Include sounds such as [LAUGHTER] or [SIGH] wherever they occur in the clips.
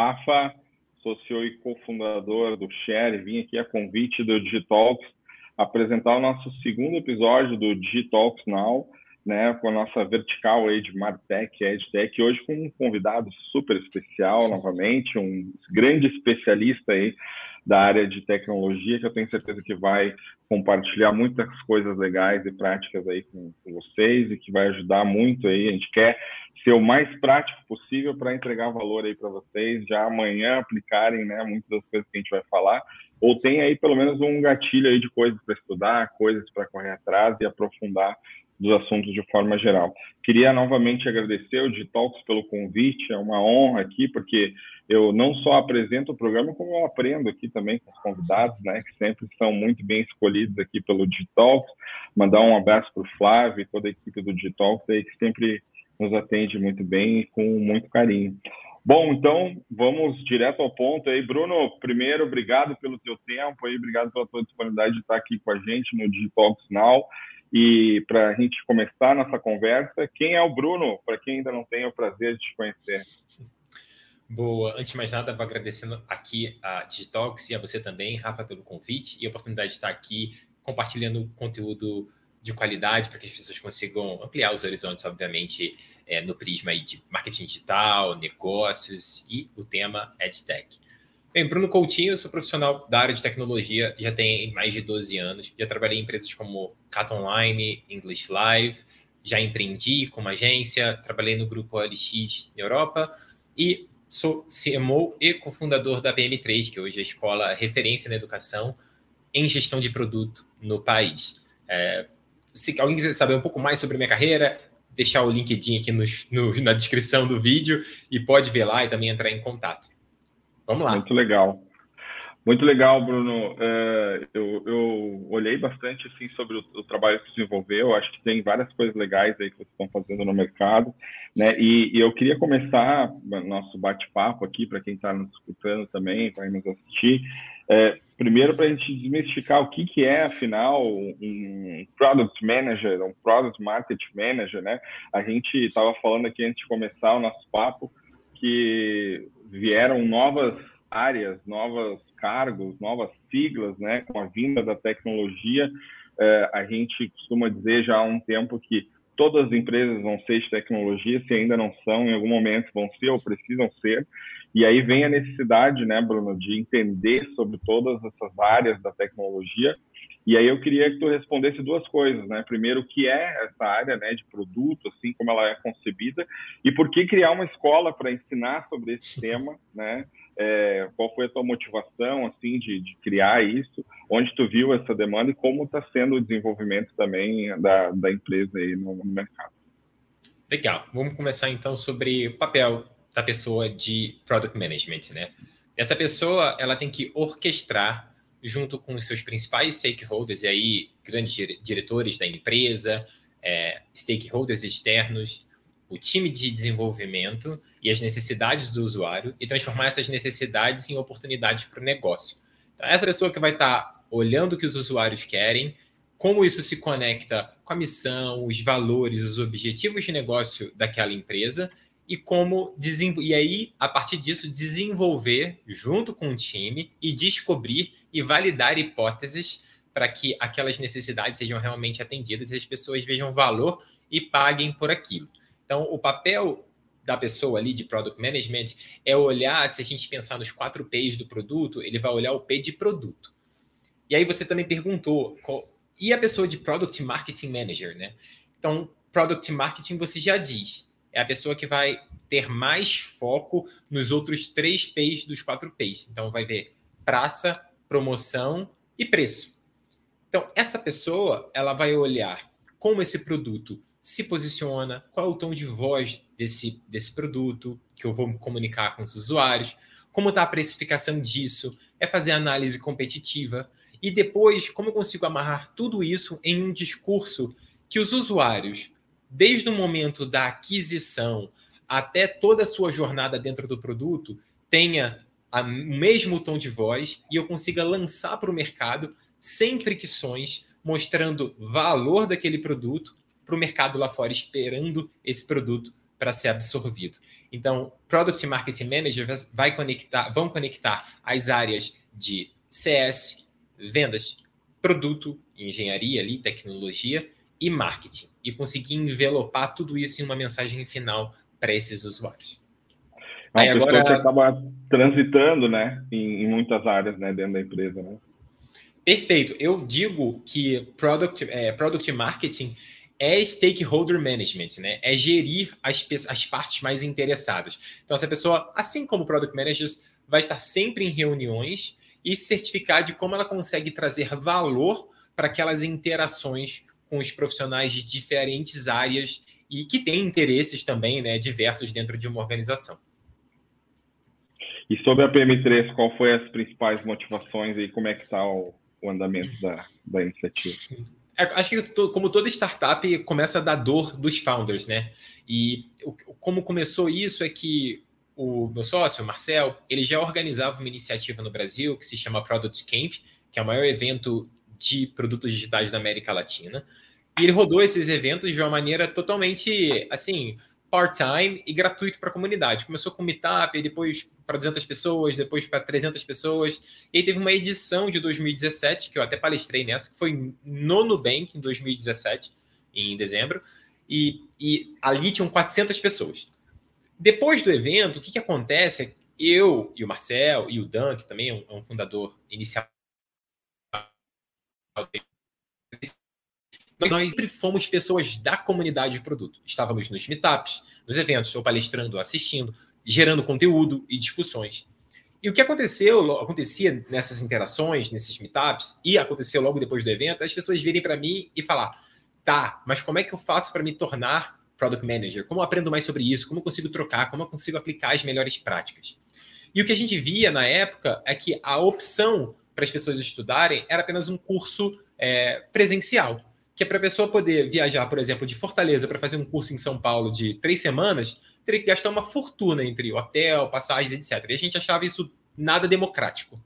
Rafa, sou CEO e cofundador do Share, vim aqui a convite do Digitalks apresentar o nosso segundo episódio do Digitalks Now, né, com a nossa vertical aí de Martech EdTech, hoje com um convidado super especial, novamente, um grande especialista aí da área de tecnologia, que eu tenho certeza que vai compartilhar muitas coisas legais e práticas aí com, com vocês e que vai ajudar muito aí. A gente quer ser o mais prático possível para entregar valor aí para vocês, já amanhã aplicarem, né, muitas das coisas que a gente vai falar, ou tem aí pelo menos um gatilho aí de coisas para estudar, coisas para correr atrás e aprofundar dos assuntos de forma geral. Queria novamente agradecer o Digitalks pelo convite, é uma honra aqui, porque eu não só apresento o programa, como eu aprendo aqui também com os convidados, né, que sempre são muito bem escolhidos aqui pelo Digitalks. Mandar um abraço para o Flávio e toda a equipe do Digitalks aí, que sempre nos atende muito bem e com muito carinho. Bom, então vamos direto ao ponto aí. Bruno, primeiro, obrigado pelo teu tempo aí, obrigado pela tua disponibilidade de estar aqui com a gente no Digitalks Now. E para a gente começar nossa conversa, quem é o Bruno? Para quem ainda não tem o prazer de te conhecer. Boa. Antes de mais nada, vou agradecendo aqui a Digitalks e a você também, Rafa, pelo convite e a oportunidade de estar aqui compartilhando conteúdo de qualidade para que as pessoas consigam ampliar os horizontes, obviamente, é, no prisma de marketing digital, negócios e o tema EdTech. Bem, Bruno Coutinho, sou profissional da área de tecnologia, já tem mais de 12 anos, já trabalhei em empresas como Cat Online, English Live, já empreendi como agência, trabalhei no grupo OLX na Europa e sou CMO e cofundador da PM3, que hoje é a escola referência na educação em gestão de produto no país. É, se alguém quiser saber um pouco mais sobre minha carreira, deixar o LinkedIn aqui no, no, na descrição do vídeo e pode ver lá e também entrar em contato. Vamos lá. Muito legal. Muito legal, Bruno. Uh, eu, eu, olhei bastante assim sobre o, o, trabalho que você desenvolveu. Acho que tem várias coisas legais aí que vocês estão fazendo no mercado, né? E, e eu queria começar nosso bate-papo aqui para quem está nos escutando também, vai nos assistir. É, primeiro, para a gente desmistificar o que, que é, afinal, um Product Manager, um Product Market Manager, né? A gente estava falando aqui antes de começar o nosso papo que vieram novas áreas, novos cargos, novas siglas, né, com a vinda da tecnologia. É, a gente costuma dizer já há um tempo que todas as empresas vão ser de tecnologia, se ainda não são, em algum momento vão ser ou precisam ser. E aí vem a necessidade, né, Bruno, de entender sobre todas essas áreas da tecnologia e aí eu queria que tu respondesse duas coisas, né? Primeiro, o que é essa área né, de produto, assim como ela é concebida, e por que criar uma escola para ensinar sobre esse tema, né? É, qual foi a tua motivação, assim, de, de, criar isso? Onde tu viu essa demanda e como está sendo o desenvolvimento também da, da empresa aí no, no mercado? Legal. Vamos começar então sobre o papel da pessoa de product management, né? Essa pessoa, ela tem que orquestrar junto com os seus principais stakeholders, e aí grandes diretores da empresa, é, stakeholders externos, o time de desenvolvimento e as necessidades do usuário e transformar essas necessidades em oportunidades para o negócio. Então, essa pessoa que vai estar tá olhando o que os usuários querem, como isso se conecta com a missão, os valores, os objetivos de negócio daquela empresa e como e aí a partir disso desenvolver junto com o time e descobrir e validar hipóteses para que aquelas necessidades sejam realmente atendidas e as pessoas vejam valor e paguem por aquilo. Então, o papel da pessoa ali de product management é olhar, se a gente pensar nos quatro P's do produto, ele vai olhar o P de produto. E aí você também perguntou, qual, e a pessoa de product marketing manager, né? Então, product marketing você já diz, é a pessoa que vai ter mais foco nos outros três P's dos quatro P's. Então, vai ver praça, promoção e preço. Então, essa pessoa ela vai olhar como esse produto se posiciona, qual é o tom de voz desse, desse produto que eu vou comunicar com os usuários, como está a precificação disso, é fazer análise competitiva e depois como eu consigo amarrar tudo isso em um discurso que os usuários desde o momento da aquisição até toda a sua jornada dentro do produto, tenha o mesmo tom de voz e eu consiga lançar para o mercado sem fricções, mostrando valor daquele produto para o mercado lá fora, esperando esse produto para ser absorvido. Então, Product Marketing Manager vai conectar, vão conectar as áreas de CS, vendas, produto, engenharia ali, tecnologia e marketing e conseguir envelopar tudo isso em uma mensagem final para esses usuários. Aí agora você acaba transitando, né, em, em, muitas áreas, né, dentro da empresa, né? Perfeito. Eu digo que product, é, product marketing é stakeholder management, né? É gerir as, as partes mais interessadas. Então, essa pessoa, assim como product managers, vai estar sempre em reuniões e certificar de como ela consegue trazer valor para aquelas interações com os profissionais de diferentes áreas e que têm interesses também, né, diversos dentro de uma organização. E sobre a PM3, qual foi as principais motivações e como é que está o, o andamento da, da iniciativa? É, acho que como toda startup começa da dor dos founders, né? E como começou isso é que o meu sócio, o Marcel, ele já organizava uma iniciativa no Brasil que se chama Product Camp, que é o maior evento de produtos digitais da América Latina. E ele rodou esses eventos de uma maneira totalmente, assim, part-time e gratuito para a comunidade. Começou com meetup, depois para 200 pessoas, depois para 300 pessoas. E aí teve uma edição de 2017, que eu até palestrei nessa, que foi no Nubank, em 2017, em dezembro. E, e ali tinham 400 pessoas. Depois do evento, o que, que acontece? Eu e o Marcel e o Dan, que também é um, é um fundador inicial nós sempre fomos pessoas da comunidade de produto. Estávamos nos meetups, nos eventos, ou palestrando, assistindo, gerando conteúdo e discussões. E o que aconteceu, acontecia nessas interações, nesses meetups, e aconteceu logo depois do evento, as pessoas virem para mim e falar: tá, mas como é que eu faço para me tornar product manager? Como eu aprendo mais sobre isso? Como eu consigo trocar? Como eu consigo aplicar as melhores práticas? E o que a gente via na época é que a opção para as pessoas estudarem era apenas um curso é, presencial que é para a pessoa poder viajar, por exemplo, de Fortaleza para fazer um curso em São Paulo de três semanas, teria que gastar uma fortuna entre hotel, passagens, etc. E a gente achava isso nada democrático.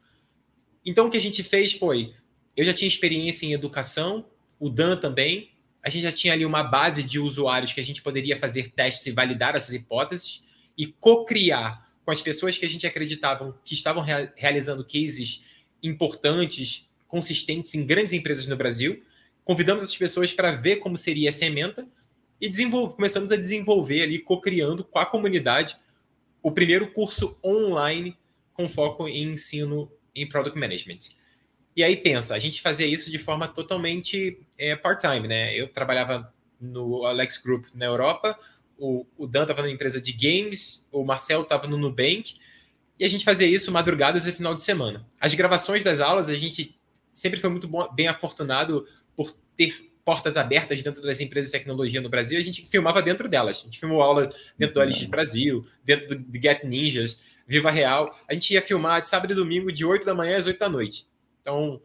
Então, o que a gente fez foi: eu já tinha experiência em educação, o Dan também, a gente já tinha ali uma base de usuários que a gente poderia fazer testes e validar essas hipóteses e co-criar com as pessoas que a gente acreditavam que estavam rea realizando cases importantes, consistentes em grandes empresas no Brasil convidamos essas pessoas para ver como seria essa emenda e começamos a desenvolver ali, co-criando com a comunidade, o primeiro curso online com foco em ensino em Product Management. E aí pensa, a gente fazia isso de forma totalmente é, part-time, né? Eu trabalhava no Alex Group na Europa, o, o Dan estava na empresa de games, o Marcel estava no Nubank, e a gente fazia isso madrugadas e final de semana. As gravações das aulas, a gente sempre foi muito bom, bem afortunado por ter portas abertas dentro das empresas de tecnologia no Brasil, a gente filmava dentro delas. A gente filmou aula dentro do LX Brasil, dentro do Get Ninjas, Viva Real. A gente ia filmar de sábado e domingo, de 8 da manhã às 8 da noite. Então,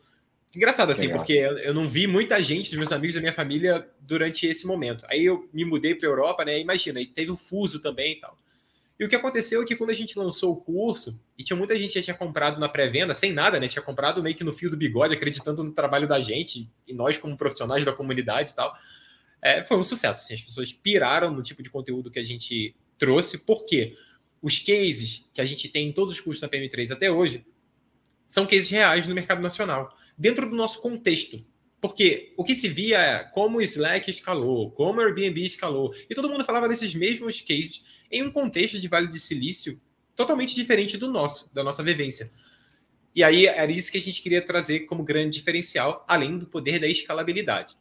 engraçado assim, Legal. porque eu não vi muita gente dos meus amigos da minha família durante esse momento. Aí eu me mudei para a Europa, né? Imagina, e teve o fuso também e tal. E o que aconteceu é que quando a gente lançou o curso, e tinha muita gente que tinha comprado na pré-venda, sem nada, né? Tinha comprado meio que no fio do bigode, acreditando no trabalho da gente, e nós, como profissionais da comunidade e tal. É, foi um sucesso. Assim, as pessoas piraram no tipo de conteúdo que a gente trouxe, porque os cases que a gente tem em todos os cursos da PM3 até hoje são cases reais no mercado nacional, dentro do nosso contexto. Porque o que se via é como o Slack escalou, como o Airbnb escalou, e todo mundo falava desses mesmos cases em um contexto de Vale de Silício totalmente diferente do nosso, da nossa vivência. E aí era isso que a gente queria trazer como grande diferencial, além do poder da escalabilidade.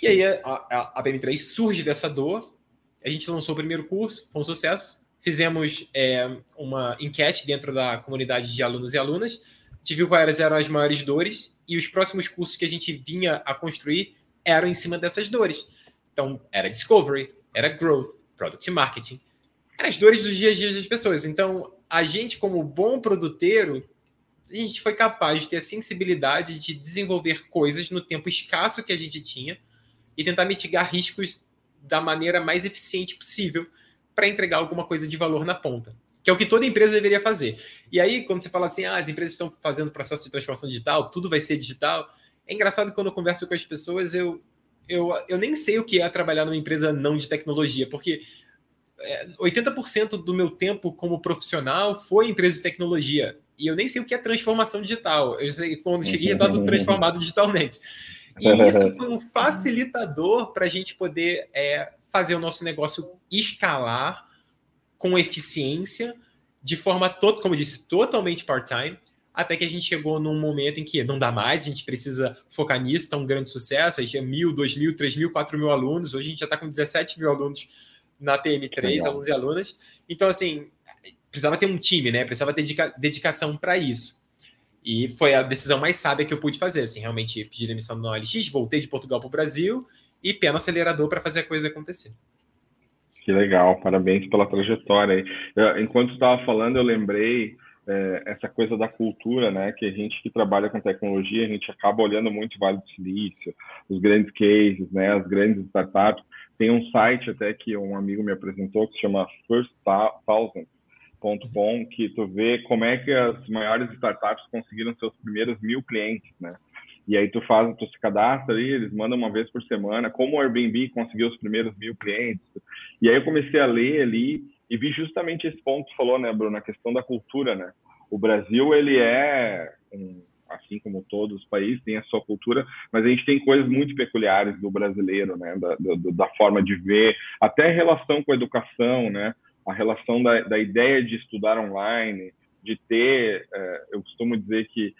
E aí a, a, a PM3 surge dessa dor, a gente lançou o primeiro curso, foi um sucesso, fizemos é, uma enquete dentro da comunidade de alunos e alunas, a gente viu quais eram as maiores dores e os próximos cursos que a gente vinha a construir eram em cima dessas dores. Então, era Discovery, era Growth, Product Marketing, as dores dos dias a dia das pessoas. Então, a gente, como bom produteiro, a gente foi capaz de ter a sensibilidade de desenvolver coisas no tempo escasso que a gente tinha e tentar mitigar riscos da maneira mais eficiente possível para entregar alguma coisa de valor na ponta, que é o que toda empresa deveria fazer. E aí, quando você fala assim, ah, as empresas estão fazendo processo de transformação digital, tudo vai ser digital, é engraçado quando eu converso com as pessoas, eu eu, eu nem sei o que é trabalhar numa empresa não de tecnologia, porque 80% do meu tempo como profissional foi em empresa de tecnologia. E eu nem sei o que é transformação digital. Eu sei quando cheguei, estava tudo transformado digitalmente. E isso foi um facilitador para a gente poder é, fazer o nosso negócio escalar com eficiência, de forma, to como eu disse, totalmente part-time, até que a gente chegou num momento em que não dá mais, a gente precisa focar nisso, está um grande sucesso, a gente é mil, dois mil, três mil, quatro mil alunos, hoje a gente já está com 17 mil alunos na TM3, alunos e alunas. Então, assim, precisava ter um time, né? Precisava ter dedica dedicação para isso. E foi a decisão mais sábia que eu pude fazer, assim, realmente pedir demissão no OLX, voltei de Portugal para o Brasil e pé no acelerador para fazer a coisa acontecer. Que legal, parabéns pela trajetória. Enquanto estava falando, eu lembrei é, essa coisa da cultura, né? Que a gente que trabalha com tecnologia, a gente acaba olhando muito o Vale do Silício, os grandes cases, né? As grandes startups. Tem um site até que um amigo me apresentou que se chama First Thousand.com, que tu vê como é que as maiores startups conseguiram seus primeiros mil clientes, né? E aí tu faz, tu se cadastra ali, eles mandam uma vez por semana, como o Airbnb conseguiu os primeiros mil clientes. E aí eu comecei a ler ali e vi justamente esse ponto que falou, né, Bruno, a questão da cultura, né? O Brasil, ele é, assim como todos os países, tem a sua cultura, mas a gente tem coisas muito peculiares do brasileiro, né? Da, da, da forma de ver, até a relação com a educação, né? A relação da, da ideia de estudar online, de ter, é, eu costumo dizer que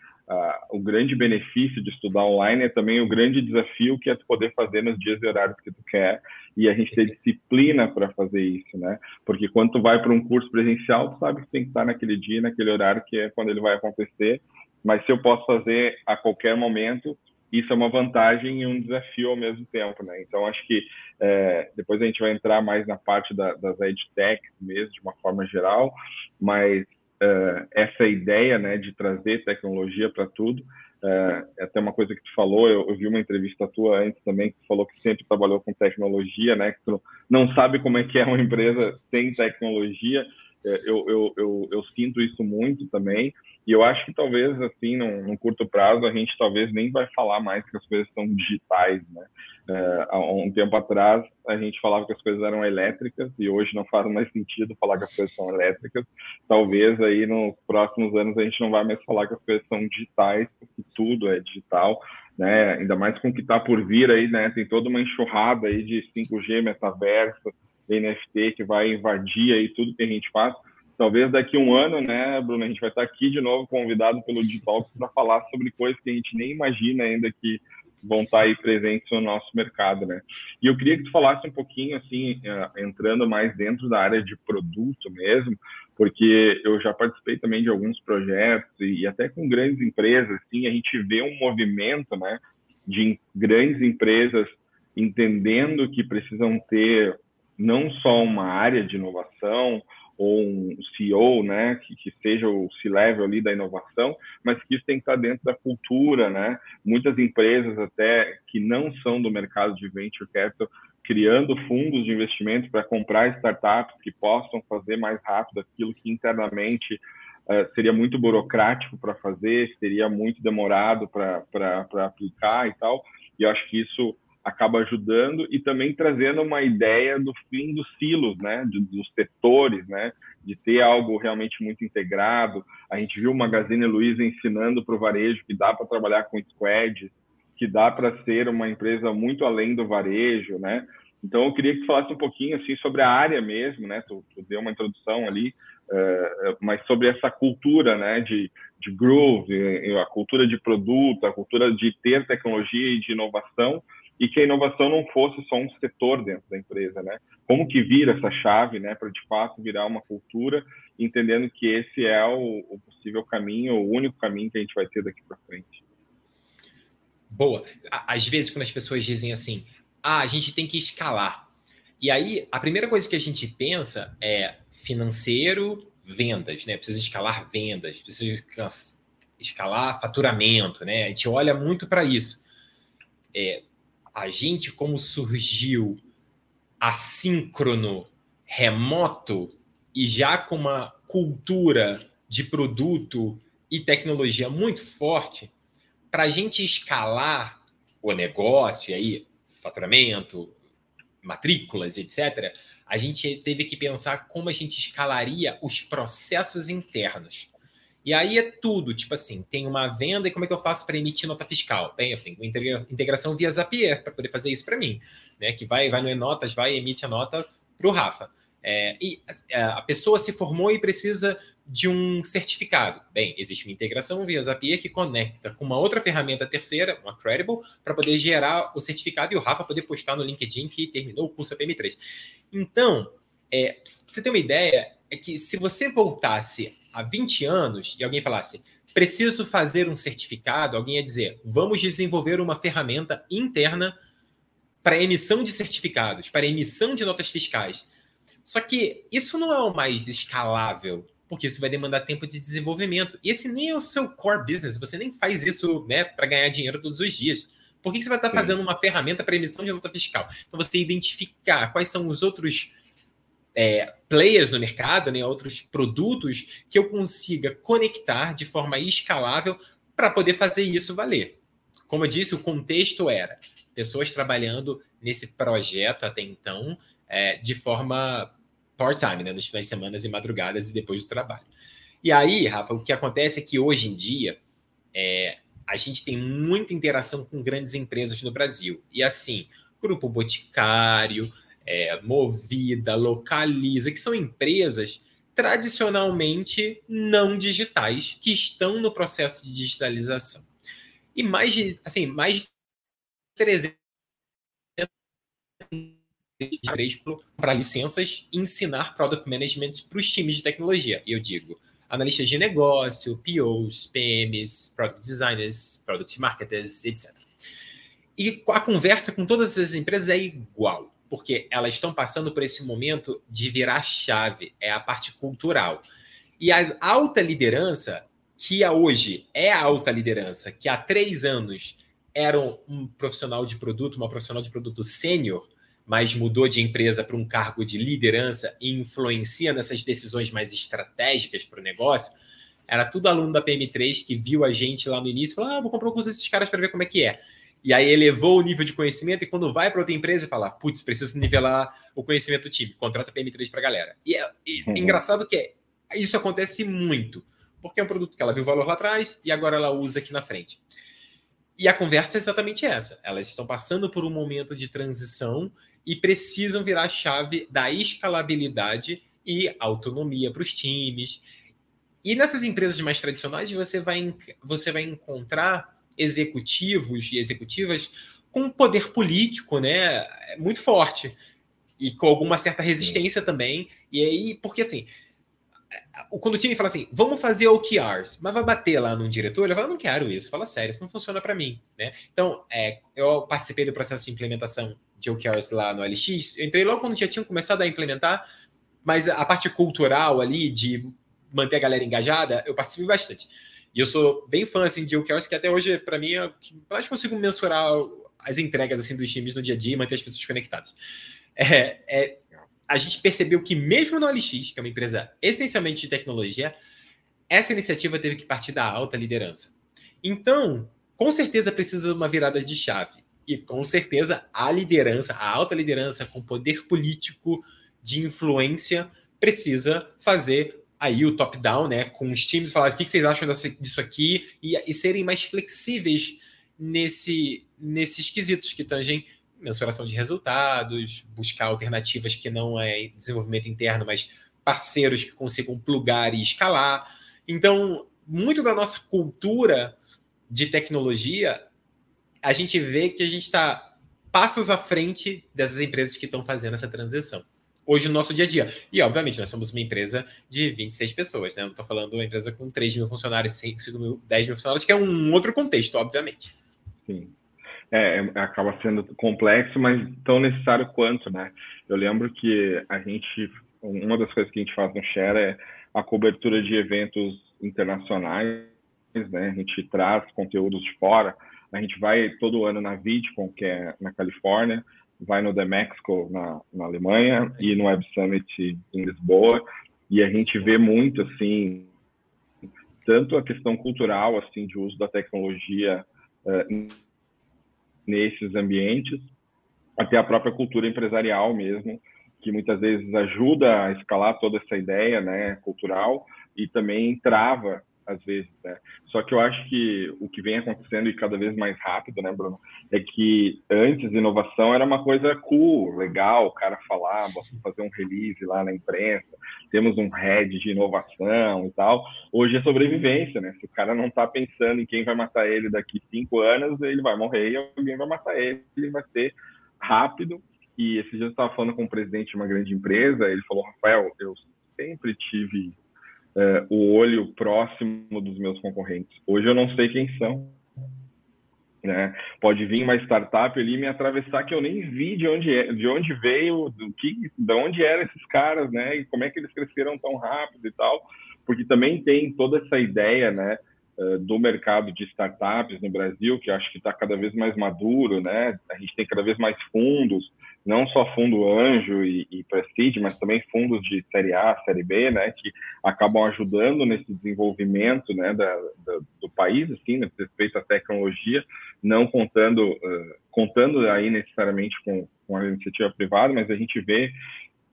o grande benefício de estudar online é também o grande desafio que é tu poder fazer nos dias e horários que tu quer e a gente ter disciplina para fazer isso, né? Porque quando tu vai para um curso presencial, tu sabe que tem que estar naquele dia, naquele horário que é quando ele vai acontecer. Mas se eu posso fazer a qualquer momento, isso é uma vantagem e um desafio ao mesmo tempo, né? Então acho que é, depois a gente vai entrar mais na parte da, das edtech mesmo, de uma forma geral, mas uh, essa ideia né, de trazer tecnologia para tudo. Uh, até uma coisa que tu falou, eu, eu, vi uma entrevista tua antes também, que tu falou que sempre trabalhou com tecnologia, né? Que tu não sabe como é que é uma empresa sem tecnologia. Uh, eu, eu, eu, eu sinto isso muito também. E eu acho que talvez, assim, num, num, curto prazo, a gente talvez nem vai falar mais que as coisas são digitais, né? É, há um tempo atrás, a gente falava que as coisas eram elétricas e hoje não faz mais sentido falar que as coisas são elétricas. Talvez aí nos próximos anos a gente não vai mais falar que as coisas são digitais, porque tudo é digital, né? Ainda mais com o que está por vir aí, né? Tem toda uma enxurrada aí de 5G, metaverso, NFT que vai invadir aí tudo que a gente faz talvez daqui um ano, né, Bruno, a gente vai estar aqui de novo convidado pelo Digital para falar sobre coisas que a gente nem imagina ainda que vão estar aí presentes no nosso mercado, né? E eu queria que tu falasse um pouquinho, assim, eh, entrando mais dentro da área de produto mesmo, porque eu já participei também de alguns projetos e, até com grandes empresas, assim, a gente vê um movimento, né, de grandes empresas entendendo que precisam ter não só uma área de inovação, ou um CEO, né, que, que seja o C-level ali da inovação, mas que isso tem que estar dentro da cultura, né? Muitas empresas até que não são do mercado de venture capital criando fundos de investimento para comprar startups que possam fazer mais rápido aquilo que internamente uh, seria muito burocrático para fazer, seria muito demorado para aplicar e tal. E eu acho que isso acaba ajudando e também trazendo uma ideia do fim dos silos, né, dos setores, né, de ter algo realmente muito integrado. A gente viu o Magazine Luiza ensinando para o varejo que dá para trabalhar com squads, que dá para ser uma empresa muito além do varejo, né? Então eu queria que tu falasse um pouquinho assim sobre a área mesmo, né? Tu, tu deu uma introdução ali, uh, mas sobre essa cultura, né, de, de groove, a cultura de produto, a cultura de ter tecnologia e de inovação e que a inovação não fosse só um setor dentro da empresa, né? Como que vira essa chave, né, para de fato virar uma cultura, entendendo que esse é o, o possível caminho, o único caminho que a gente vai ter daqui para frente. Boa. Às vezes quando as pessoas dizem assim, ah, a gente tem que escalar. E aí a primeira coisa que a gente pensa é financeiro, vendas, né? Precisa escalar vendas, precisa escalar faturamento, né? A gente olha muito para isso. É, a gente, como surgiu assíncrono, remoto e já com uma cultura de produto e tecnologia muito forte, para a gente escalar o negócio, e aí, faturamento, matrículas, etc., a gente teve que pensar como a gente escalaria os processos internos. E aí é tudo, tipo assim, tem uma venda e como é que eu faço para emitir nota fiscal? Bem, eu tenho integração via Zapier para poder fazer isso para mim, né? Que vai, vai no E-Notas, vai emite a nota para o Rafa. É, e é, a pessoa se formou e precisa de um certificado. Bem, existe uma integração via Zapier que conecta com uma outra ferramenta terceira, uma Credible, para poder gerar o certificado e o Rafa poder postar no LinkedIn que terminou o curso PM3. Então, é, você ter uma ideia, é que se você voltasse há 20 anos e alguém falasse, preciso fazer um certificado, alguém ia dizer, vamos desenvolver uma ferramenta interna para emissão de certificados, para emissão de notas fiscais. Só que isso não é o mais escalável, porque isso vai demandar tempo de desenvolvimento. E esse nem é o seu core business, você nem faz isso né, para ganhar dinheiro todos os dias. Por que você vai estar fazendo uma ferramenta para emissão de nota fiscal? Então, você identificar quais são os outros é, players no mercado, né, outros produtos que eu consiga conectar de forma escalável para poder fazer isso valer. Como eu disse, o contexto era pessoas trabalhando nesse projeto até então é, de forma part-time, né, nos finais de semana e madrugadas e depois do trabalho. E aí, Rafa, o que acontece é que hoje em dia é, a gente tem muita interação com grandes empresas no Brasil. E assim, Grupo Boticário, é, Movida, Localiza, que são empresas tradicionalmente não digitais que estão no processo de digitalização. E mais de, assim, mais de 300 para licenças ensinar product management para os times de tecnologia. E eu digo, analistas de negócio, POs, PMs, product designers, product marketers, etc. E a conversa com todas essas empresas é igual porque elas estão passando por esse momento de virar chave, é a parte cultural. E a alta liderança, que hoje é a alta liderança, que há três anos era um profissional de produto, uma profissional de produto sênior, mas mudou de empresa para um cargo de liderança e influencia nessas decisões mais estratégicas para o negócio, era tudo aluno da PM3 que viu a gente lá no início e falou: ah, vou comprar um curso desses caras para ver como é que é. E aí elevou o nível de conhecimento, e quando vai para outra empresa e fala, putz, preciso nivelar o conhecimento do time, contrata PM3 para a galera. E é, e uhum. engraçado que é, isso acontece muito, porque é um produto que ela viu valor lá atrás e agora ela usa aqui na frente. E a conversa é exatamente essa. Elas estão passando por um momento de transição e precisam virar a chave da escalabilidade e autonomia para os times. E nessas empresas mais tradicionais, você vai, você vai encontrar executivos e executivas com poder político, né, muito forte e com alguma certa resistência Sim. também. E aí, porque assim, quando o time fala assim, vamos fazer OKRs, mas vai bater lá num diretor, ele fala, não quero isso, fala sério, isso não funciona para mim, né? Então, é, eu participei do processo de implementação de OKRs lá no LX, eu entrei logo quando já tinham começado a implementar, mas a parte cultural ali, de manter a galera engajada, eu participei bastante. E eu sou bem fã assim, de OKRs, que até hoje, para mim, é que mais consigo mensurar as entregas assim dos times no dia a dia e manter as pessoas conectadas. É, é, a gente percebeu que, mesmo no LX, que é uma empresa essencialmente de tecnologia, essa iniciativa teve que partir da alta liderança. Então, com certeza precisa de uma virada de chave. E com certeza a liderança, a alta liderança com poder político de influência, precisa fazer aí o top-down, né, com os times, falar o que vocês acham disso aqui e, e serem mais flexíveis nesse, nesses quesitos que tangem mensuração de resultados, buscar alternativas que não é desenvolvimento interno, mas parceiros que consigam plugar e escalar. Então, muito da nossa cultura de tecnologia, a gente vê que a gente está passos à frente dessas empresas que estão fazendo essa transição hoje no nosso dia a dia. E, obviamente, nós somos uma empresa de 26 pessoas, né? Não estou falando uma empresa com 3 mil funcionários, 5 mil, 10 mil funcionários, que é um outro contexto, obviamente. Sim. É, é, acaba sendo complexo, mas tão necessário quanto, né? Eu lembro que a gente, uma das coisas que a gente faz no Share é a cobertura de eventos internacionais, né? A gente traz conteúdos de fora, a gente vai todo ano na VidCon, que é na Califórnia, vai no The Mexico na, na Alemanha e no Web Summit em Lisboa e a gente vê muito assim tanto a questão cultural assim de uso da tecnologia uh, nesses ambientes até a própria cultura empresarial mesmo que muitas vezes ajuda a escalar toda essa ideia né, cultural e também trava às vezes, né? Só que eu acho que o que vem acontecendo e cada vez mais rápido, né, Bruno, é que antes inovação era uma coisa cool, legal, o cara falar, fazer um release lá na imprensa, temos um head de inovação e tal. Hoje é sobrevivência, né? Se o cara não está pensando em quem vai matar ele daqui cinco anos, ele vai morrer e alguém vai matar ele, ele vai ser rápido. E esse dia eu estava falando com o presidente de uma grande empresa, ele falou, Rafael, eu sempre tive é, o olho próximo dos meus concorrentes. Hoje eu não sei quem são. Né? Pode vir uma startup ali me atravessar que eu nem vi de onde, é, de onde veio, do que, de onde eram esses caras, né? E como é que eles cresceram tão rápido e tal. Porque também tem toda essa ideia, né? Eh, do mercado de startups no Brasil, que acho que está cada vez mais maduro, né? A gente tem cada vez mais fundos, não só fundo anjo e, e prestige, mas também fundos de série A, série B, né? Que acabam ajudando nesse desenvolvimento, né? Da, da, do país, assim, no respeito à tecnologia, não contando, uh, contando aí necessariamente com, com a iniciativa privada, mas a gente vê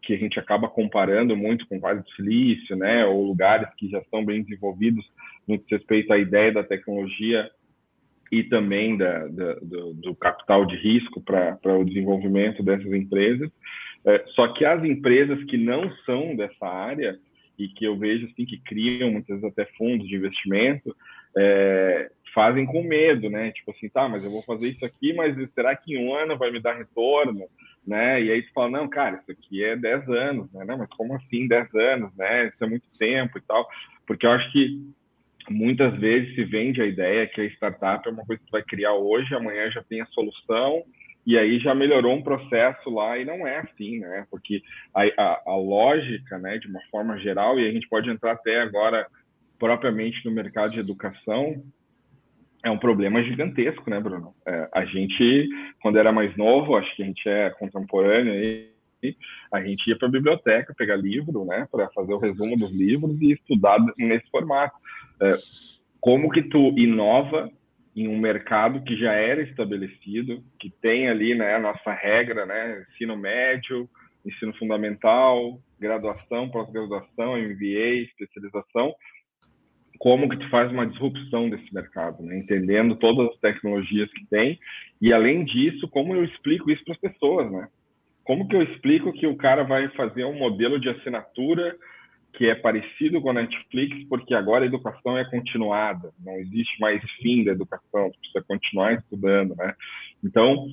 que a gente acaba comparando muito com Vale do Silício, né, ou lugares que já estão bem desenvolvidos no que respeito à ideia da tecnologia e também da, da, do, do, capital de risco para o desenvolvimento dessas empresas. É, só que as empresas que não são dessa área e que eu vejo assim que criam muitas vezes até fundos de investimento é, fazem com medo, né? Tipo assim, tá, mas eu vou fazer isso aqui, mas será que em um ano vai me dar retorno? Né? E aí tu fala, não, cara, isso aqui é 10 anos, né? Não, mas como assim 10 anos, né? Isso é muito tempo e tal. Porque eu acho que muitas vezes se vende a ideia que a startup é uma coisa que vai criar hoje, amanhã já tem a solução, e aí já melhorou um processo lá, e não é assim, né? Porque a, a, a lógica, né, de uma forma geral, e a gente pode entrar até agora propriamente no mercado de educação, é um problema gigantesco, né, Bruno? É, a gente, quando era mais novo, acho que a gente é contemporâneo aí, a gente ia para a biblioteca pegar livro, né, para fazer o resumo dos livros e estudar nesse formato. Como que tu inova em um mercado que já era estabelecido, que tem ali, né, a nossa regra, né, ensino médio, ensino fundamental, graduação, pós-graduação, MBA, especialização, como que tu faz uma disrupção desse mercado, né? entendendo todas as tecnologias que tem e além disso, como eu explico isso para as pessoas, né? Como que eu explico que o cara vai fazer um modelo de assinatura que é parecido com a Netflix, porque agora a educação é continuada, não existe mais fim da educação, tu precisa continuar estudando, né? Então,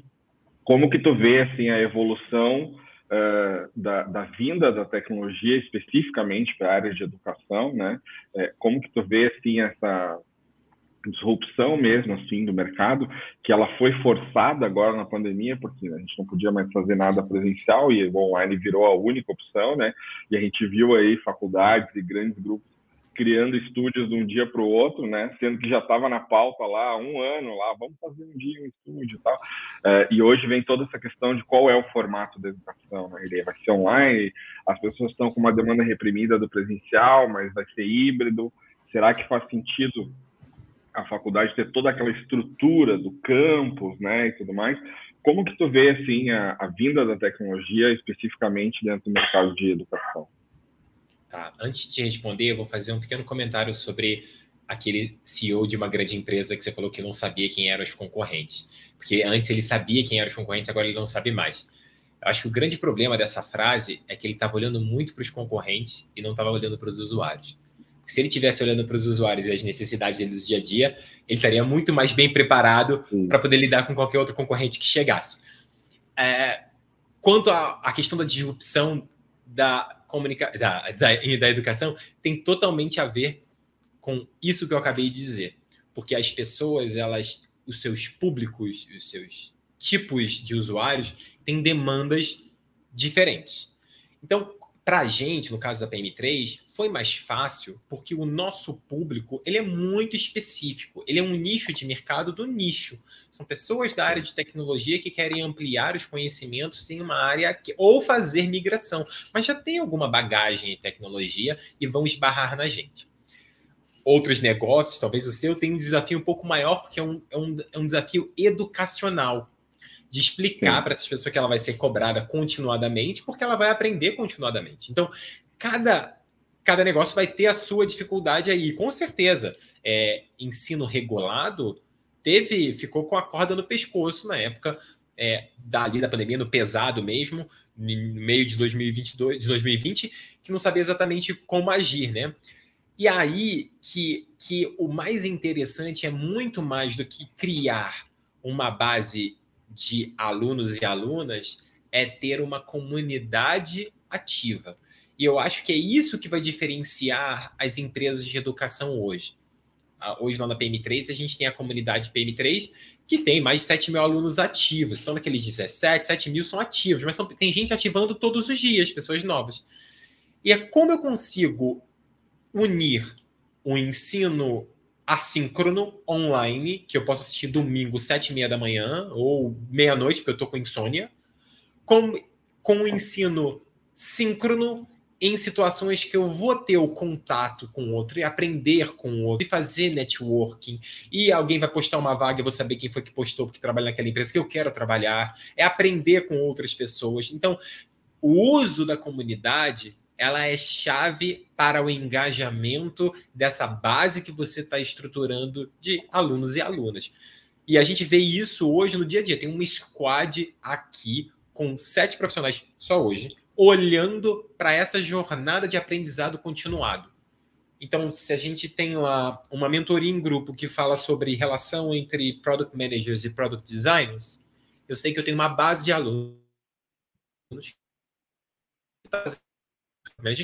como que tu vê assim a evolução uh, da, da, vinda da tecnologia especificamente para a área de educação, né? É, como que tu vê assim essa disrupção mesmo assim do mercado, que ela foi forçada agora na pandemia, porque a gente não podia mais fazer nada presencial e o online virou a única opção, né? E a gente viu aí faculdades e grandes grupos criando estúdios de um dia para o outro, né? Sendo que já estava na pauta lá há um ano lá, vamos fazer um dia um estúdio e tal. É, e hoje vem toda essa questão de qual é o formato da educação, né? Ele vai ser online, as pessoas estão com uma demanda reprimida do presencial, mas vai ser híbrido. Será que faz sentido a faculdade ter toda aquela estrutura do campus, né, e tudo mais. Como que tu vê assim a, a vinda da tecnologia especificamente dentro do mercado de educação? Tá. Antes de responder, eu vou fazer um pequeno comentário sobre aquele CEO de uma grande empresa que você falou que não sabia quem eram os concorrentes. Porque antes ele sabia quem eram os concorrentes, agora ele não sabe mais. Eu acho que o grande problema dessa frase é que ele estava olhando muito para os concorrentes e não estava olhando para os usuários se ele tivesse olhando para os usuários e as necessidades deles do dia a dia, ele estaria muito mais bem preparado para poder lidar com qualquer outro concorrente que chegasse. É, quanto à, questão da disrupção da, comunica da, da, da educação, tem totalmente a ver com isso que eu acabei de dizer. Porque as pessoas, elas, os seus públicos, os seus tipos de usuários têm demandas diferentes. Então, para a gente, no caso da PM3, foi mais fácil porque o nosso público ele é muito específico. Ele é um nicho de mercado do nicho. São pessoas da área de tecnologia que querem ampliar os conhecimentos em uma área que, ou fazer migração, mas já tem alguma bagagem em tecnologia e vão esbarrar na gente. Outros negócios, talvez o seu, tem um desafio um pouco maior porque é um, é um, é um desafio educacional de explicar para essas pessoas que ela vai ser cobrada continuadamente, porque ela vai aprender continuadamente. Então, cada, cada negócio vai ter a sua dificuldade aí. Com certeza, é, ensino regulado teve ficou com a corda no pescoço na época é, dali da pandemia, no pesado mesmo, no meio de 2022, de 2020, que não sabia exatamente como agir, né? E aí que, que o mais interessante é muito mais do que criar uma base de alunos e alunas, é ter uma comunidade ativa. E eu acho que é isso que vai diferenciar as empresas de educação hoje. Ah, hoje lá na PM3 a gente tem a comunidade PM3 que tem mais de 7 mil alunos ativos. São naqueles 17, 7 mil são ativos, mas são, tem gente ativando todos os dias, pessoas novas. E é como eu consigo unir o ensino assíncrono online, que eu posso assistir domingo, sete e meia da manhã, ou meia-noite, porque eu estou com insônia, com, com o ensino síncrono em situações que eu vou ter o contato com o outro e aprender com o outro e fazer networking. E alguém vai postar uma vaga, eu vou saber quem foi que postou, porque trabalha naquela empresa que eu quero trabalhar. É aprender com outras pessoas. Então, o uso da comunidade ela é chave para o engajamento dessa base que você está estruturando de alunos e alunas. E a gente vê isso hoje no dia a dia. Tem uma squad aqui com sete profissionais só hoje, olhando para essa jornada de aprendizado continuado. Então, se a gente tem lá uma mentoria em grupo que fala sobre relação entre product managers e product designers, eu sei que eu tenho uma base de alunos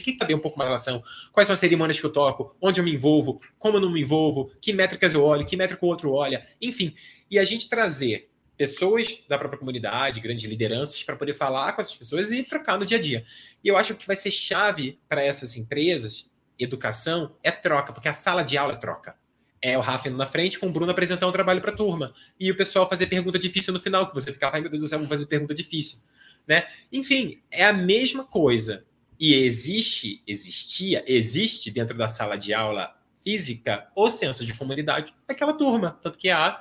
quer saber um pouco mais relação. Quais são as cerimônias que eu toco, onde eu me envolvo, como eu não me envolvo, que métricas eu olho, que métrica o outro olha, enfim. E a gente trazer pessoas da própria comunidade, grandes lideranças, para poder falar com essas pessoas e trocar no dia a dia. E eu acho que vai ser chave para essas empresas, educação, é troca, porque a sala de aula é troca. É o Rafa indo na frente com o Bruno apresentar um trabalho para a turma. E o pessoal fazer pergunta difícil no final, que você ficava, ai meu Deus do céu, fazer pergunta difícil. Né? Enfim, é a mesma coisa. E existe, existia, existe dentro da sala de aula física o senso de comunidade daquela turma. Tanto que há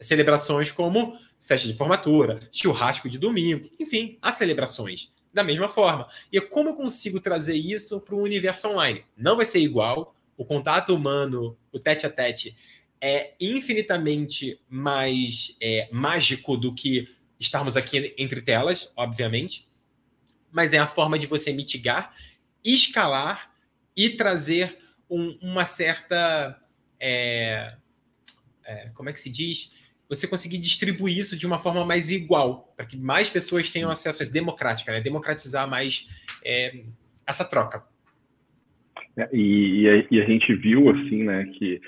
celebrações como festa de formatura, churrasco de domingo, enfim, há celebrações da mesma forma. E como eu consigo trazer isso para o universo online? Não vai ser igual, o contato humano, o tete a tete, é infinitamente mais é, mágico do que estarmos aqui entre telas, obviamente mas é a forma de você mitigar, escalar e trazer um, uma certa. É, é, como é que se diz? Você conseguir distribuir isso de uma forma mais igual, para que mais pessoas tenham acesso a isso, democrática, né? democratizar mais é, essa troca. É, e, e, a, e, a, gente viu assim, né, que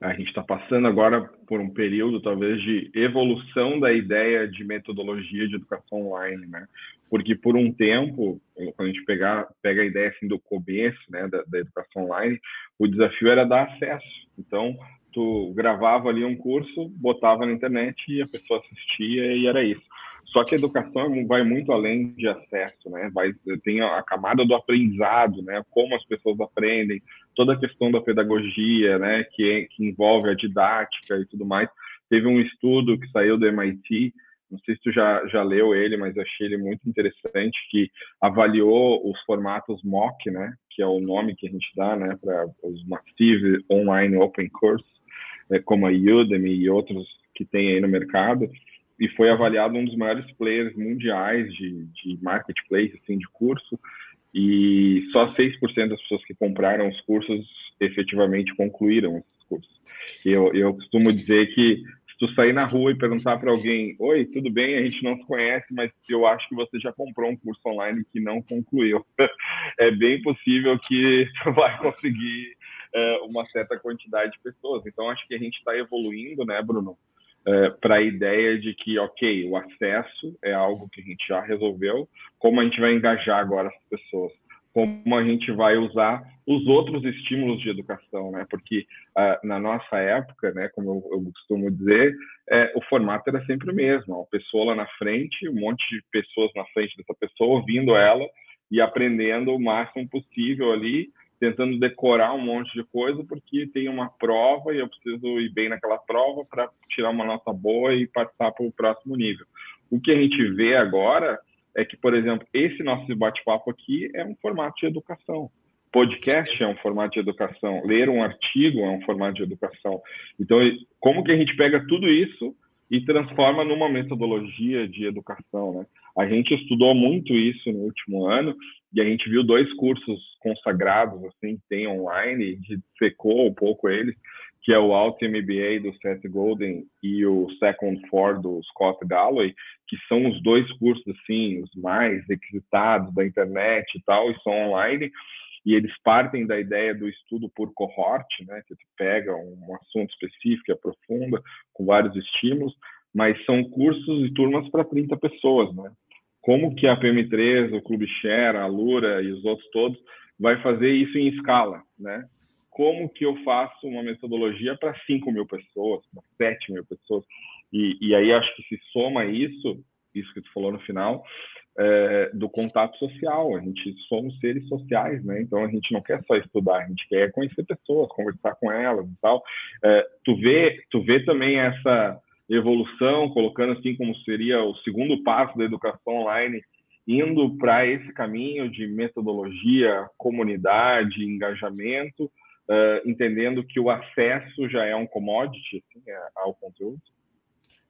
a gente está passando agora por um período talvez de evolução da ideia de metodologia de educação online, né? porque por um tempo, quando a gente pegar, pega a ideia assim do começo, né, da, da, educação online, o desafio era dar acesso. Então, tu gravava ali um curso, botava na internet e a pessoa assistia e era isso. Só que a educação vai muito além de acesso, né? Vai tem a camada do aprendizado, né? Como as pessoas aprendem, toda a questão da pedagogia, né? Que, que envolve a didática e tudo mais. Teve um estudo que saiu do MIT não sei se tu já, já leu ele, mas achei ele muito interessante, que avaliou os formatos MOOC, né, que é o nome que a gente dá, né, para os Massive Online Open Course, é, como a Udemy e outros que tem aí no mercado, e foi avaliado um dos maiores players mundiais de, de marketplace, assim, de curso, e só 6% das pessoas que compraram os cursos efetivamente concluíram esses cursos. Eu, eu costumo dizer que tu sair na rua e perguntar para alguém, oi, tudo bem, a gente não se conhece, mas eu acho que você já comprou um curso online que não concluiu. [LAUGHS] é bem possível que [LAUGHS] tu vai conseguir é, uma certa quantidade de pessoas. Então, acho que a gente está evoluindo, né, Bruno, é, para a ideia de que, ok, o acesso é algo que a gente já resolveu, como a gente vai engajar agora as pessoas? como a gente vai usar os outros estímulos de educação, né? Porque uh, na nossa época, né, como eu, eu costumo dizer, é, o formato era sempre o mesmo, uma pessoa lá na frente, um monte de pessoas na frente dessa pessoa, ouvindo ela e aprendendo o máximo possível ali, tentando decorar um monte de coisa, porque tem uma prova e eu preciso ir bem naquela prova para tirar uma nota boa e passar para o próximo nível. O que a gente vê agora é que, por exemplo, esse nosso bate-papo aqui é um formato de educação. Podcast é um formato de educação, ler um artigo é um formato de educação. Então, como que a gente pega tudo isso e transforma numa metodologia de educação, né? A gente estudou muito isso no último ano e a gente viu dois cursos consagrados, assim, que tem online, gente secou um pouco eles, que é o Alt MBA do Seth Golden e o Second For do Scott Galloway, que são os dois cursos, assim, os mais requisitados da internet e tal, e são online e eles partem da ideia do estudo por cohorte, né, que tu pega um assunto específico e aprofunda com vários estímulos, mas são cursos e turmas para 30 pessoas, né? Como que a PM3, o Clube Share, a Lura e os outros todos vai fazer isso em escala, né? Como que eu faço uma metodologia para 5 mil pessoas, para 7 mil pessoas? E, e aí acho que se soma isso, isso que tu falou no final, é, do contato social. A gente somos seres sociais, né? Então a gente não quer só estudar, a gente quer conhecer pessoas, conversar com elas e tal. É, tu vê, tu vê também essa evolução, colocando assim como seria o segundo passo da educação online, indo para esse caminho de metodologia, comunidade, engajamento, uh, entendendo que o acesso já é um commodity assim, ao conteúdo.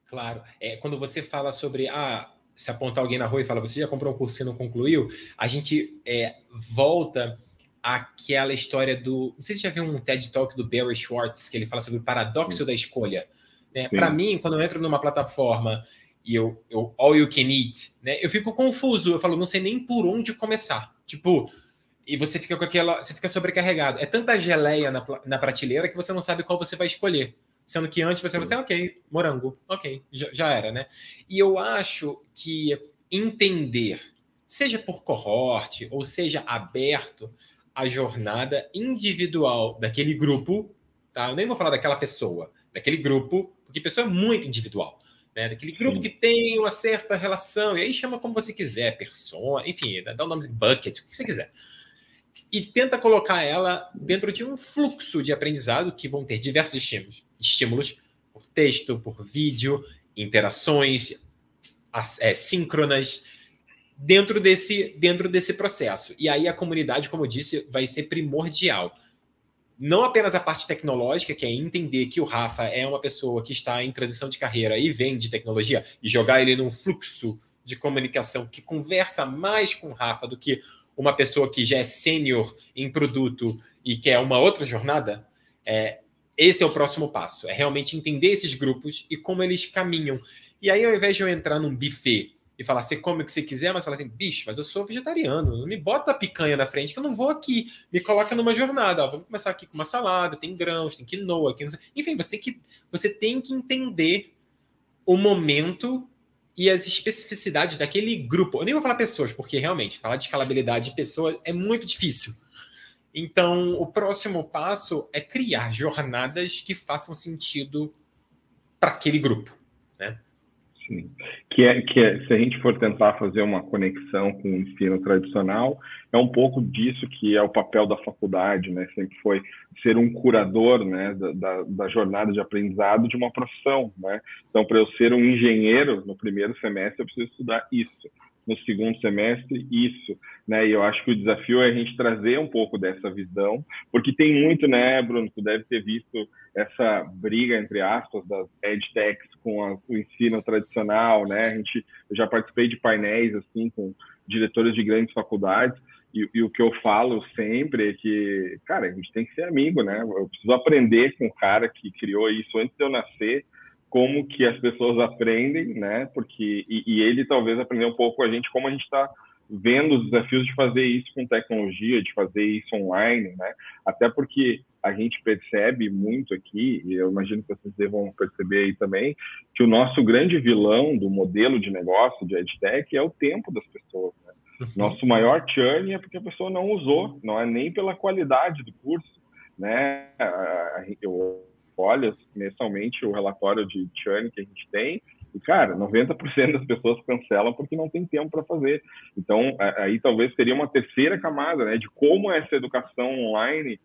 Claro. É, quando você fala sobre ah, se apontar alguém na rua e falar, você já comprou um curso e não concluiu, a gente é, volta àquela história do. Não sei se já viu um TED Talk do Barry Schwartz, que ele fala sobre o paradoxo Sim. da escolha. Né? Para mim, quando eu entro numa plataforma e eu, eu all you can eat, né? Eu fico confuso, eu falo, não sei nem por onde começar. Tipo, e você fica com aquela. Você fica sobrecarregado. É tanta geleia na, na prateleira que você não sabe qual você vai escolher. Sendo que antes você vai assim, ok, morango, ok, já, já era, né? E eu acho que entender, seja por cohorte ou seja aberto, a jornada individual daquele grupo, tá? Eu nem vou falar daquela pessoa, daquele grupo, porque pessoa é muito individual. Né, daquele grupo Sim. que tem uma certa relação, e aí chama como você quiser, persona, enfim, dá o um nome de bucket, o que você quiser. E tenta colocar ela dentro de um fluxo de aprendizado que vão ter diversos estímulos estímulos por texto, por vídeo, interações é, síncronas dentro desse, dentro desse processo. E aí a comunidade, como eu disse, vai ser primordial. Não apenas a parte tecnológica, que é entender que o Rafa é uma pessoa que está em transição de carreira e vem de tecnologia, e jogar ele num fluxo de comunicação que conversa mais com o Rafa do que uma pessoa que já é sênior em produto e quer uma outra jornada, é, esse é o próximo passo, é realmente entender esses grupos e como eles caminham. E aí, ao invés de eu entrar num buffet e falar, você come o que você quiser, mas falar assim, bicho, mas eu sou vegetariano, não me bota a picanha na frente, que eu não vou aqui. Me coloca numa jornada, ó, vamos começar aqui com uma salada, tem grãos, tem quinoa, aqui, enfim, você tem, que, você tem que entender o momento e as especificidades daquele grupo. Eu nem vou falar pessoas, porque realmente, falar de escalabilidade de pessoas é muito difícil. Então, o próximo passo é criar jornadas que façam sentido para aquele grupo? Sim. Que é, que é, se a gente for tentar fazer uma conexão com o ensino tradicional, é um pouco disso que é o papel da faculdade, né? Sempre foi ser um curador, né, da, da, da jornada de aprendizado de uma profissão, né? Então, para eu ser um engenheiro no primeiro semestre, eu preciso estudar isso no segundo semestre isso, né? E eu acho que o desafio é a gente trazer um pouco dessa visão, porque tem muito, né, Bruno, tu deve ter visto essa briga entre aspas das edtechs com a, o ensino tradicional, né? A gente eu já participei de painéis assim com diretores de grandes faculdades e, e, o que eu falo sempre é que, cara, a gente tem que ser amigo, né? Eu preciso aprender com o cara que criou isso antes de eu nascer como que as pessoas aprendem, né? Porque e, e ele talvez aprendeu um pouco com a gente como a gente está vendo os desafios de fazer isso com tecnologia, de fazer isso online, né? Até porque a gente percebe muito aqui, e eu imagino que vocês devam perceber aí também, que o nosso grande vilão do modelo de negócio de EdTech é o tempo das pessoas. Né? Uhum. Nosso maior churn é porque a pessoa não usou, não é nem pela qualidade do curso, né? Eu olha mensalmente o relatório de churn que a gente tem, e, cara, 90% das pessoas cancelam porque não tem tempo para fazer. Então, aí talvez seria uma terceira camada, né, de como essa educação online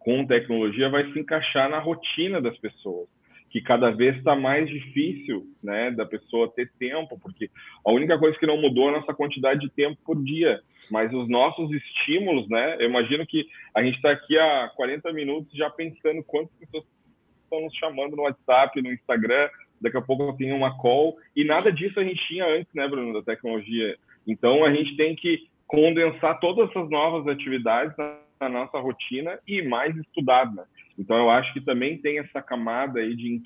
com tecnologia vai se encaixar na rotina das pessoas. que cada vez está mais difícil, né, da pessoa ter tempo, porque a única coisa que não mudou é a nossa quantidade de tempo por dia, mas os nossos estímulos, né, eu imagino que a gente está aqui há 40 minutos já pensando quantas pessoas estão nos chamando no WhatsApp, no Instagram, daqui a pouco tenho uma call, e nada disso a gente tinha antes, né, Bruno, da tecnologia. Então a gente tem que condensar todas essas novas atividades na, nossa rotina e mais estudar, né? Então eu acho que também tem essa camada aí de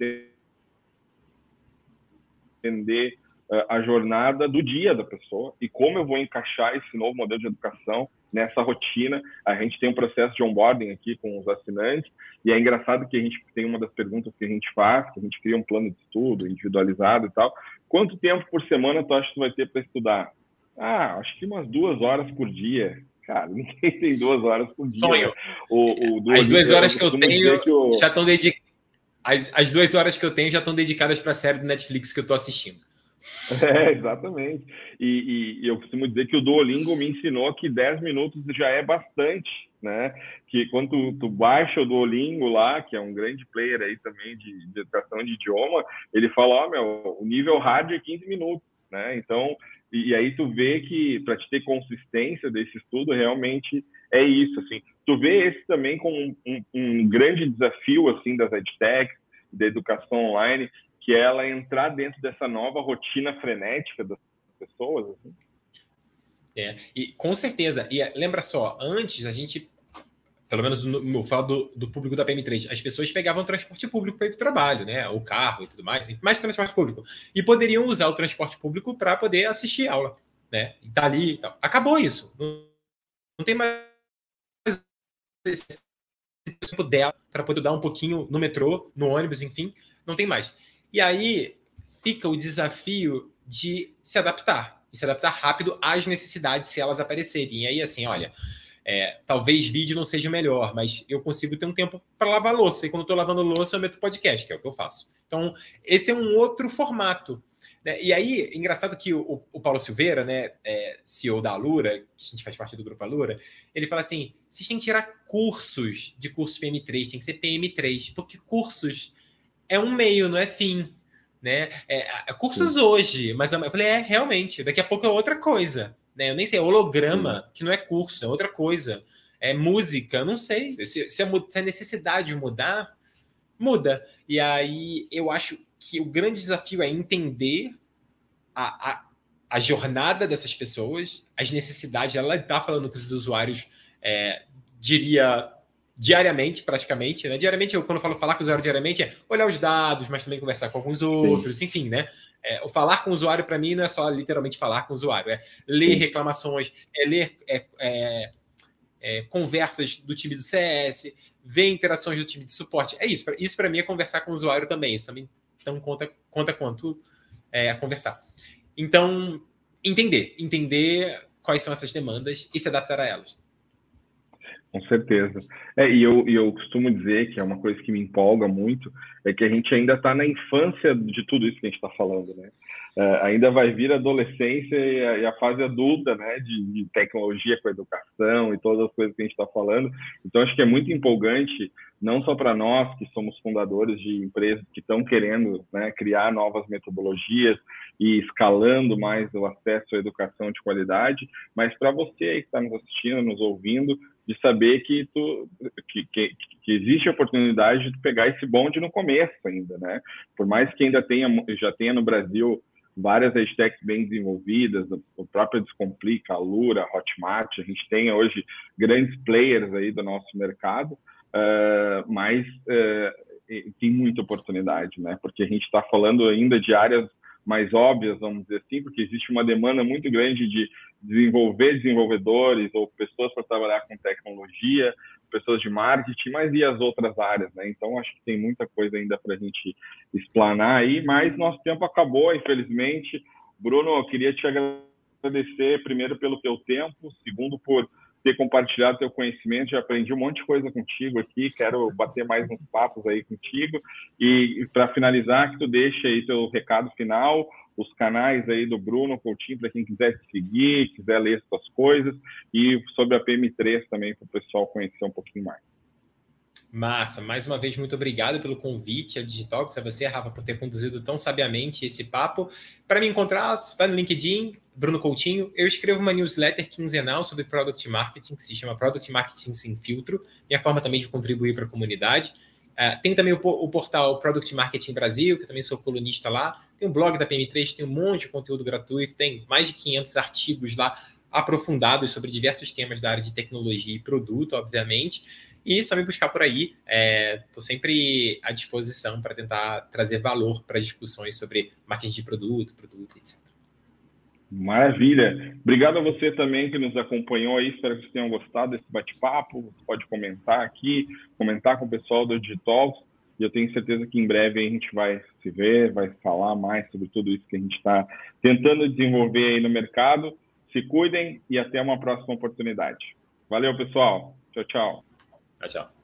entender uh, a jornada do dia da pessoa e como eu vou encaixar esse novo modelo de educação nessa rotina. A gente tem um processo de onboarding aqui com os assinantes, e é engraçado que a gente tem uma das perguntas que a gente faz, que a gente cria um plano de estudo individualizado e tal. Quanto tempo por semana tu acha que tu vai ter para estudar? Ah, acho que umas duas horas por dia. Cara, [LAUGHS] ninguém tem duas horas por dia. Sonho. Né? O, o As duas horas que eu tenho que já estão dedicadas. As, as duas horas que eu tenho já estão dedicadas para a série do Netflix que eu estou assistindo. [LAUGHS] É, exatamente. E, e, e, eu costumo dizer que o Duolingo me ensinou que 10 minutos já é bastante, né? Que quando tu, tu, baixa o Duolingo lá, que é um grande player aí também de, de educação de idioma, ele fala, ó, oh, meu, o nível hard é 15 minutos, né? Então, e, e aí tu vê que para te ter consistência desse estudo, realmente é isso, assim. Tu vê esse também como um, um, um grande desafio, assim, das edtechs, da educação online, que é ela entrar dentro dessa nova rotina frenética das pessoas. Assim. É, e com certeza. E lembra só, antes a gente, pelo menos no, no falo do, do, público da PM3, as pessoas pegavam transporte público para ir para o trabalho, né? O carro e tudo mais, mais transporte público. E poderiam usar o transporte público para poder assistir aula, né? E tá ali e tal. Acabou isso. Não, não tem mais esse tempo dela para poder dar um pouquinho no metrô, no ônibus, enfim, não tem mais. E aí fica o desafio de se adaptar e se adaptar rápido às necessidades se elas aparecerem. E aí, assim, olha, é, talvez vídeo não seja melhor, mas eu consigo ter um tempo para lavar louça. E quando eu estou lavando louça, eu meto podcast, que é o que eu faço. Então, esse é um outro formato. Né? E aí, engraçado que o, o Paulo Silveira, né, é, CEO da Alura, que a gente faz parte do grupo Alura, ele fala assim: vocês têm que tirar cursos de cursos PM3, tem que ser PM3, porque cursos é um meio, não é fim. Né? É, é cursos Sim. hoje, mas eu falei, é, realmente, daqui a pouco é outra coisa. Né? Eu nem sei, é holograma, Sim. que não é curso, é outra coisa. É música, não sei. Se, se, a, se a necessidade mudar, muda. E aí eu acho que o grande desafio é entender a, a, a jornada dessas pessoas, as necessidades. Ela está falando com os usuários, é, diria, diariamente, praticamente, né? Diariamente, eu, quando eu falo falar com o usuário diariamente, é olhar os dados, mas também conversar com alguns outros, Sim. enfim, né? É, o falar com o usuário, para mim, não é só literalmente falar com o usuário, é ler Sim. reclamações, é ler é, é, é conversas do time do CS, ver interações do time de suporte. É isso. Isso, para mim, é conversar com o usuário também. Isso também então, conta, conta quanto é, conversar. Então, entender. Entender quais são essas demandas e se adaptar a elas. Com certeza. É, e eu, eu costumo dizer que é uma coisa que me empolga muito, é que a gente ainda está na infância de tudo isso que a gente está falando, né? É, ainda vai vir a adolescência e a, e a fase adulta, né? De, de, tecnologia com educação e todas as coisas que a gente está falando. Então, acho que é muito empolgante, não só para nós, que somos fundadores de empresas que estão querendo né, criar novas metodologias e escalando mais o acesso à educação de qualidade, mas para você aí que está nos assistindo, nos ouvindo, de saber que, tu, que, que, que, existe a oportunidade de pegar esse bonde no começo ainda, né? Por mais que ainda tenha, já tenha no Brasil várias edtechs bem desenvolvidas, o próprio Descomplica, a Lura, a Hotmart, a gente tem hoje grandes players aí do nosso mercado, uh, mas uh, tem muita oportunidade, né? Porque a gente está falando ainda de áreas mais óbvias, vamos dizer assim, porque existe uma demanda muito grande de desenvolver desenvolvedores ou pessoas para trabalhar com tecnologia, pessoas de marketing, mas e as outras áreas, né? Então, acho que tem muita coisa ainda para a gente explanar aí, mas nosso tempo acabou, infelizmente. Bruno, eu queria te agradecer, primeiro, pelo teu tempo, segundo, por ter compartilhado teu conhecimento, já aprendi um monte de coisa contigo aqui, quero bater mais uns papos aí contigo. E, para finalizar, que tu deixe aí teu recado final, os canais aí do Bruno Coutinho, para quem quiser te seguir, quiser ler suas coisas, e sobre a PM3 também, para o pessoal conhecer um pouquinho mais. Massa, mais uma vez, muito obrigado pelo convite a Digitalks, a você, Rafa, por ter conduzido tão sabiamente esse papo. Para me encontrar, vai no LinkedIn, Bruno Coutinho. Eu escrevo uma newsletter quinzenal sobre Product Marketing, que se chama Product Marketing Sem Filtro, minha forma também de contribuir para a comunidade. Uh, tem também o, o, portal Product Marketing Brasil, que eu também sou colunista lá. Tem o blog da PM3, tem um monte de conteúdo gratuito, tem mais de 500 artigos lá aprofundados sobre diversos temas da área de tecnologia e produto, obviamente. E só me buscar por aí. Estou é, sempre à disposição para tentar trazer valor para discussões sobre marketing de produto, produto, etc. Maravilha. Obrigado a você também que nos acompanhou aí. Espero que vocês tenham gostado desse bate-papo. Você pode comentar aqui, comentar com o pessoal do Digitalks. E eu tenho certeza que em breve a gente vai se ver, vai falar mais sobre tudo isso que a gente está tentando desenvolver aí no mercado. Se cuidem e até uma próxima oportunidade. Valeu, pessoal. Tchau, tchau. Tchau, tchau.